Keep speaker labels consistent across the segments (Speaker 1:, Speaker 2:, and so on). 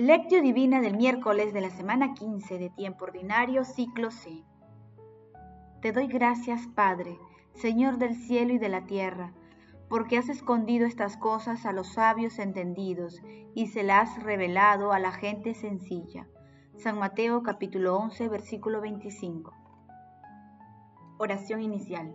Speaker 1: Lectio Divina del miércoles de la semana 15 de tiempo ordinario, ciclo C. Te doy gracias, Padre, Señor del cielo y de la tierra, porque has escondido estas cosas a los sabios entendidos y se las has revelado a la gente sencilla. San Mateo capítulo 11, versículo 25. Oración inicial.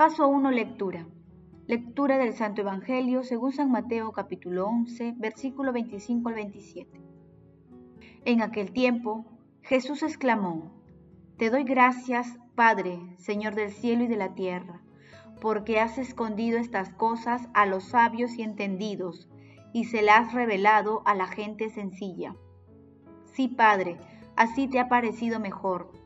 Speaker 1: Paso 1. Lectura. Lectura del Santo Evangelio según San Mateo capítulo 11, versículo 25 al 27. En aquel tiempo, Jesús exclamó, Te doy gracias, Padre, Señor del cielo y de la tierra, porque has escondido estas cosas a los sabios y entendidos, y se las has revelado a la gente sencilla. Sí, Padre, así te ha parecido mejor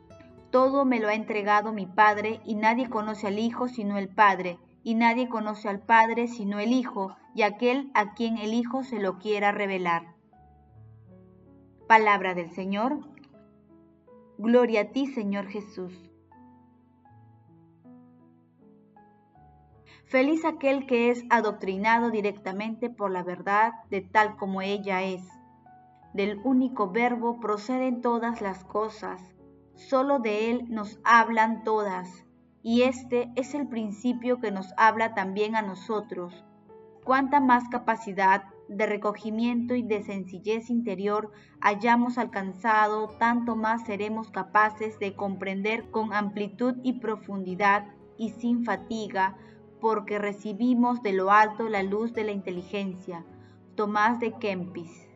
Speaker 1: todo me lo ha entregado mi Padre, y nadie conoce al Hijo sino el Padre, y nadie conoce al Padre sino el Hijo, y aquel a quien el Hijo se lo quiera revelar. Palabra del Señor. Gloria a ti, Señor Jesús. Feliz aquel que es adoctrinado directamente por la verdad de tal como ella es. Del único verbo proceden todas las cosas Solo de Él nos hablan todas, y este es el principio que nos habla también a nosotros. Cuánta más capacidad de recogimiento y de sencillez interior hayamos alcanzado, tanto más seremos capaces de comprender con amplitud y profundidad y sin fatiga, porque recibimos de lo alto la luz de la inteligencia. Tomás de Kempis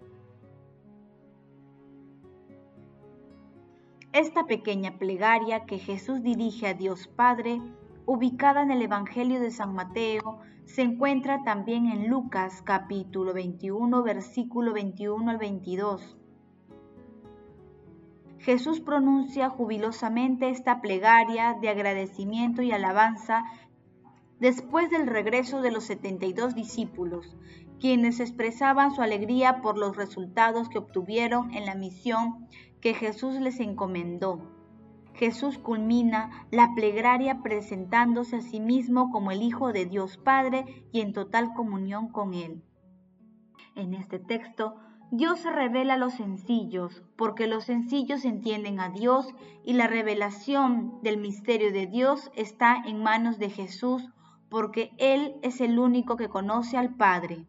Speaker 1: Esta pequeña plegaria que Jesús dirige a Dios Padre, ubicada en el Evangelio de San Mateo, se encuentra también en Lucas capítulo 21, versículo 21 al 22. Jesús pronuncia jubilosamente esta plegaria de agradecimiento y alabanza después del regreso de los 72 discípulos, quienes expresaban su alegría por los resultados que obtuvieron en la misión que Jesús les encomendó. Jesús culmina la plegaria presentándose a sí mismo como el Hijo de Dios Padre y en total comunión con Él. En este texto, Dios se revela a los sencillos, porque los sencillos entienden a Dios y la revelación del misterio de Dios está en manos de Jesús, porque Él es el único que conoce al Padre.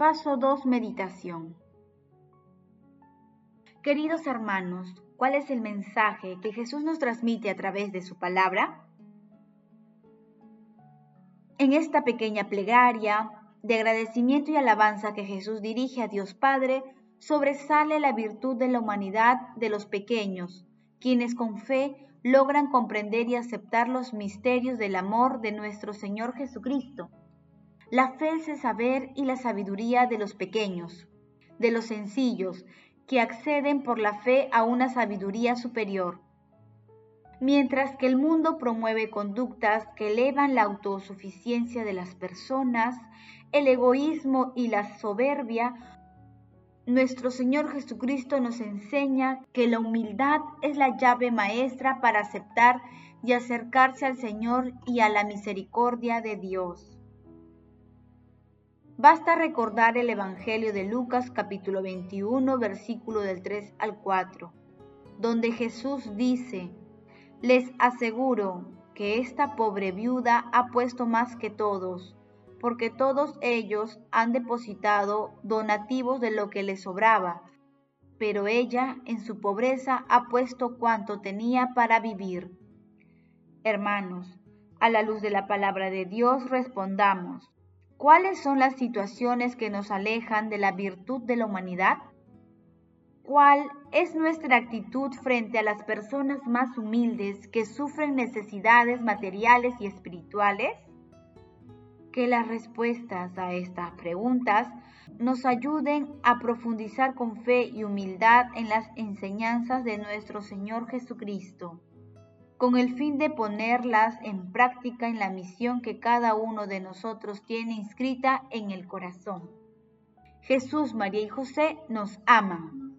Speaker 1: Paso 2. Meditación. Queridos hermanos, ¿cuál es el mensaje que Jesús nos transmite a través de su palabra? En esta pequeña plegaria de agradecimiento y alabanza que Jesús dirige a Dios Padre, sobresale la virtud de la humanidad de los pequeños, quienes con fe logran comprender y aceptar los misterios del amor de nuestro Señor Jesucristo. La fe es el saber y la sabiduría de los pequeños, de los sencillos, que acceden por la fe a una sabiduría superior. Mientras que el mundo promueve conductas que elevan la autosuficiencia de las personas, el egoísmo y la soberbia, nuestro Señor Jesucristo nos enseña que la humildad es la llave maestra para aceptar y acercarse al Señor y a la misericordia de Dios. Basta recordar el Evangelio de Lucas capítulo 21 versículo del 3 al 4, donde Jesús dice, les aseguro que esta pobre viuda ha puesto más que todos, porque todos ellos han depositado donativos de lo que les sobraba, pero ella en su pobreza ha puesto cuanto tenía para vivir. Hermanos, a la luz de la palabra de Dios respondamos, ¿Cuáles son las situaciones que nos alejan de la virtud de la humanidad? ¿Cuál es nuestra actitud frente a las personas más humildes que sufren necesidades materiales y espirituales? que las respuestas a estas preguntas nos ayuden a profundizar con fe y humildad en las enseñanzas de nuestro Señor Jesucristo, con el fin de ponerlas en práctica en la misión que cada uno de nosotros tiene inscrita en el corazón. Jesús, María y José nos aman.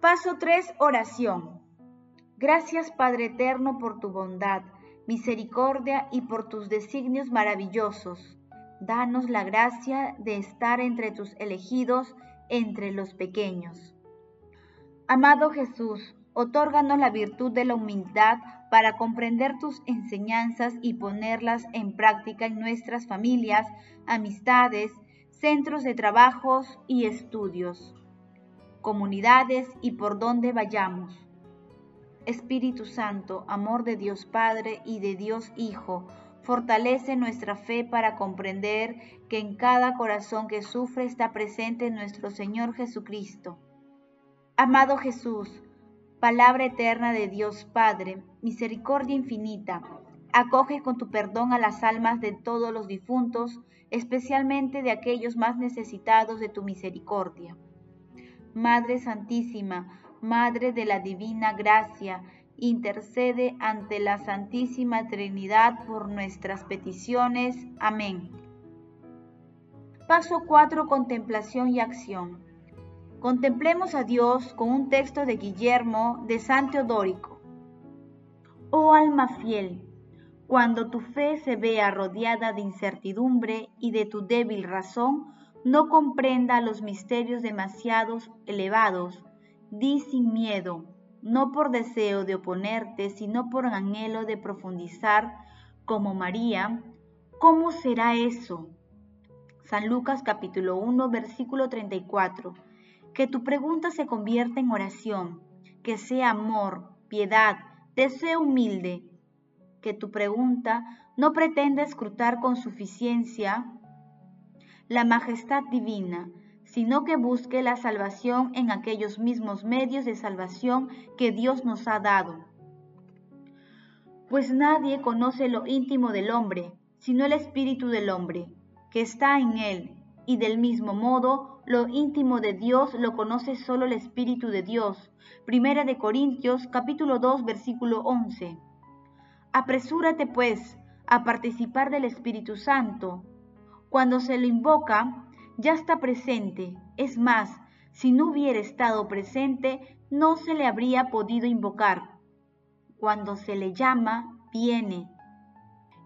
Speaker 1: Paso 3. Oración. Gracias Padre Eterno por tu bondad, misericordia y por tus designios maravillosos danos la gracia de estar entre tus elegidos, entre los pequeños. Amado Jesús, otórganos la virtud de la humildad para comprender tus enseñanzas y ponerlas en práctica en nuestras familias, amistades, centros de trabajos y estudios, comunidades y por donde vayamos. Espíritu Santo, amor de Dios Padre y de Dios Hijo, Fortalece nuestra fe para comprender que en cada corazón que sufre está presente nuestro Señor Jesucristo. Amado Jesús, palabra eterna de Dios Padre, misericordia infinita, acoge con tu perdón a las almas de todos los difuntos, especialmente de aquellos más necesitados de tu misericordia. Madre Santísima, Madre de la Divina Gracia, intercede ante la Santísima Trinidad por nuestras peticiones. Amén. Paso 4. Contemplación y acción. Contemplemos a Dios con un texto de Guillermo de San Teodórico. Oh alma fiel, cuando tu fe se vea rodeada de incertidumbre y de tu débil razón, no comprenda los misterios demasiados elevados, di sin miedo, no por deseo de oponerte, sino por anhelo de profundizar como María, ¿cómo será eso? San Lucas capítulo 1 versículo 34. Que tu pregunta se convierta en oración, que sea amor, piedad, deseo humilde. Que tu pregunta no pretenda escrutar con suficiencia la majestad divina, sino que busque la salvación en aquellos mismos medios de salvación que Dios nos ha dado. Pues nadie conoce lo íntimo del hombre, sino el espíritu del hombre, que está en él, y del mismo modo lo íntimo de Dios lo conoce solo el espíritu de Dios. Primera de Corintios capítulo 2 versículo 11. Apresúrate pues a participar del Espíritu Santo. Cuando se lo invoca, ya está presente. Es más, si no hubiera estado presente, no se le habría podido invocar. Cuando se le llama, viene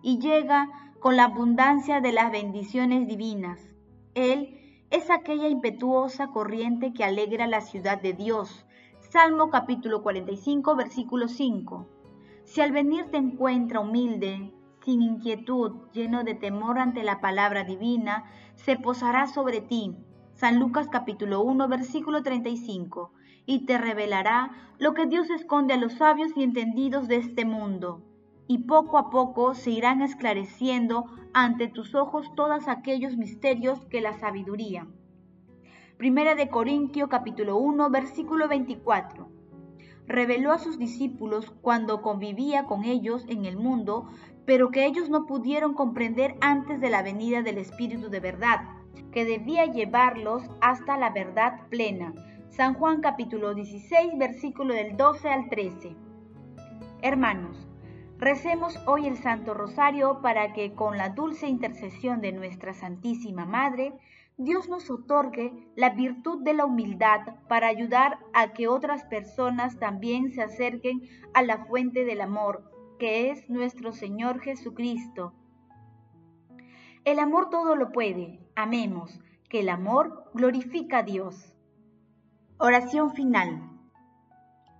Speaker 1: y llega con la abundancia de las bendiciones divinas. Él es aquella impetuosa corriente que alegra la ciudad de Dios. Salmo capítulo 45, versículo 5. Si al venir te encuentra humilde, sin inquietud, lleno de temor ante la palabra divina, se posará sobre ti. San Lucas capítulo 1 versículo 35. Y te revelará lo que Dios esconde a los sabios y entendidos de este mundo. Y poco a poco se irán esclareciendo ante tus ojos todos aquellos misterios que la sabiduría. Primera de Corintio capítulo 1 versículo 24 reveló a sus discípulos cuando convivía con ellos en el mundo pero que ellos no pudieron comprender antes de la venida del Espíritu de verdad, que debía llevarlos hasta la verdad plena. San Juan capítulo 16, versículo del 12 al 13. Hermanos, recemos hoy el Santo Rosario para que con la dulce intercesión de nuestra Santísima Madre, Dios nos otorgue la virtud de la humildad para ayudar a que otras personas también se acerquen a la fuente del amor que es nuestro Señor Jesucristo. El amor todo lo puede, amemos, que el amor glorifica a Dios. Oración final.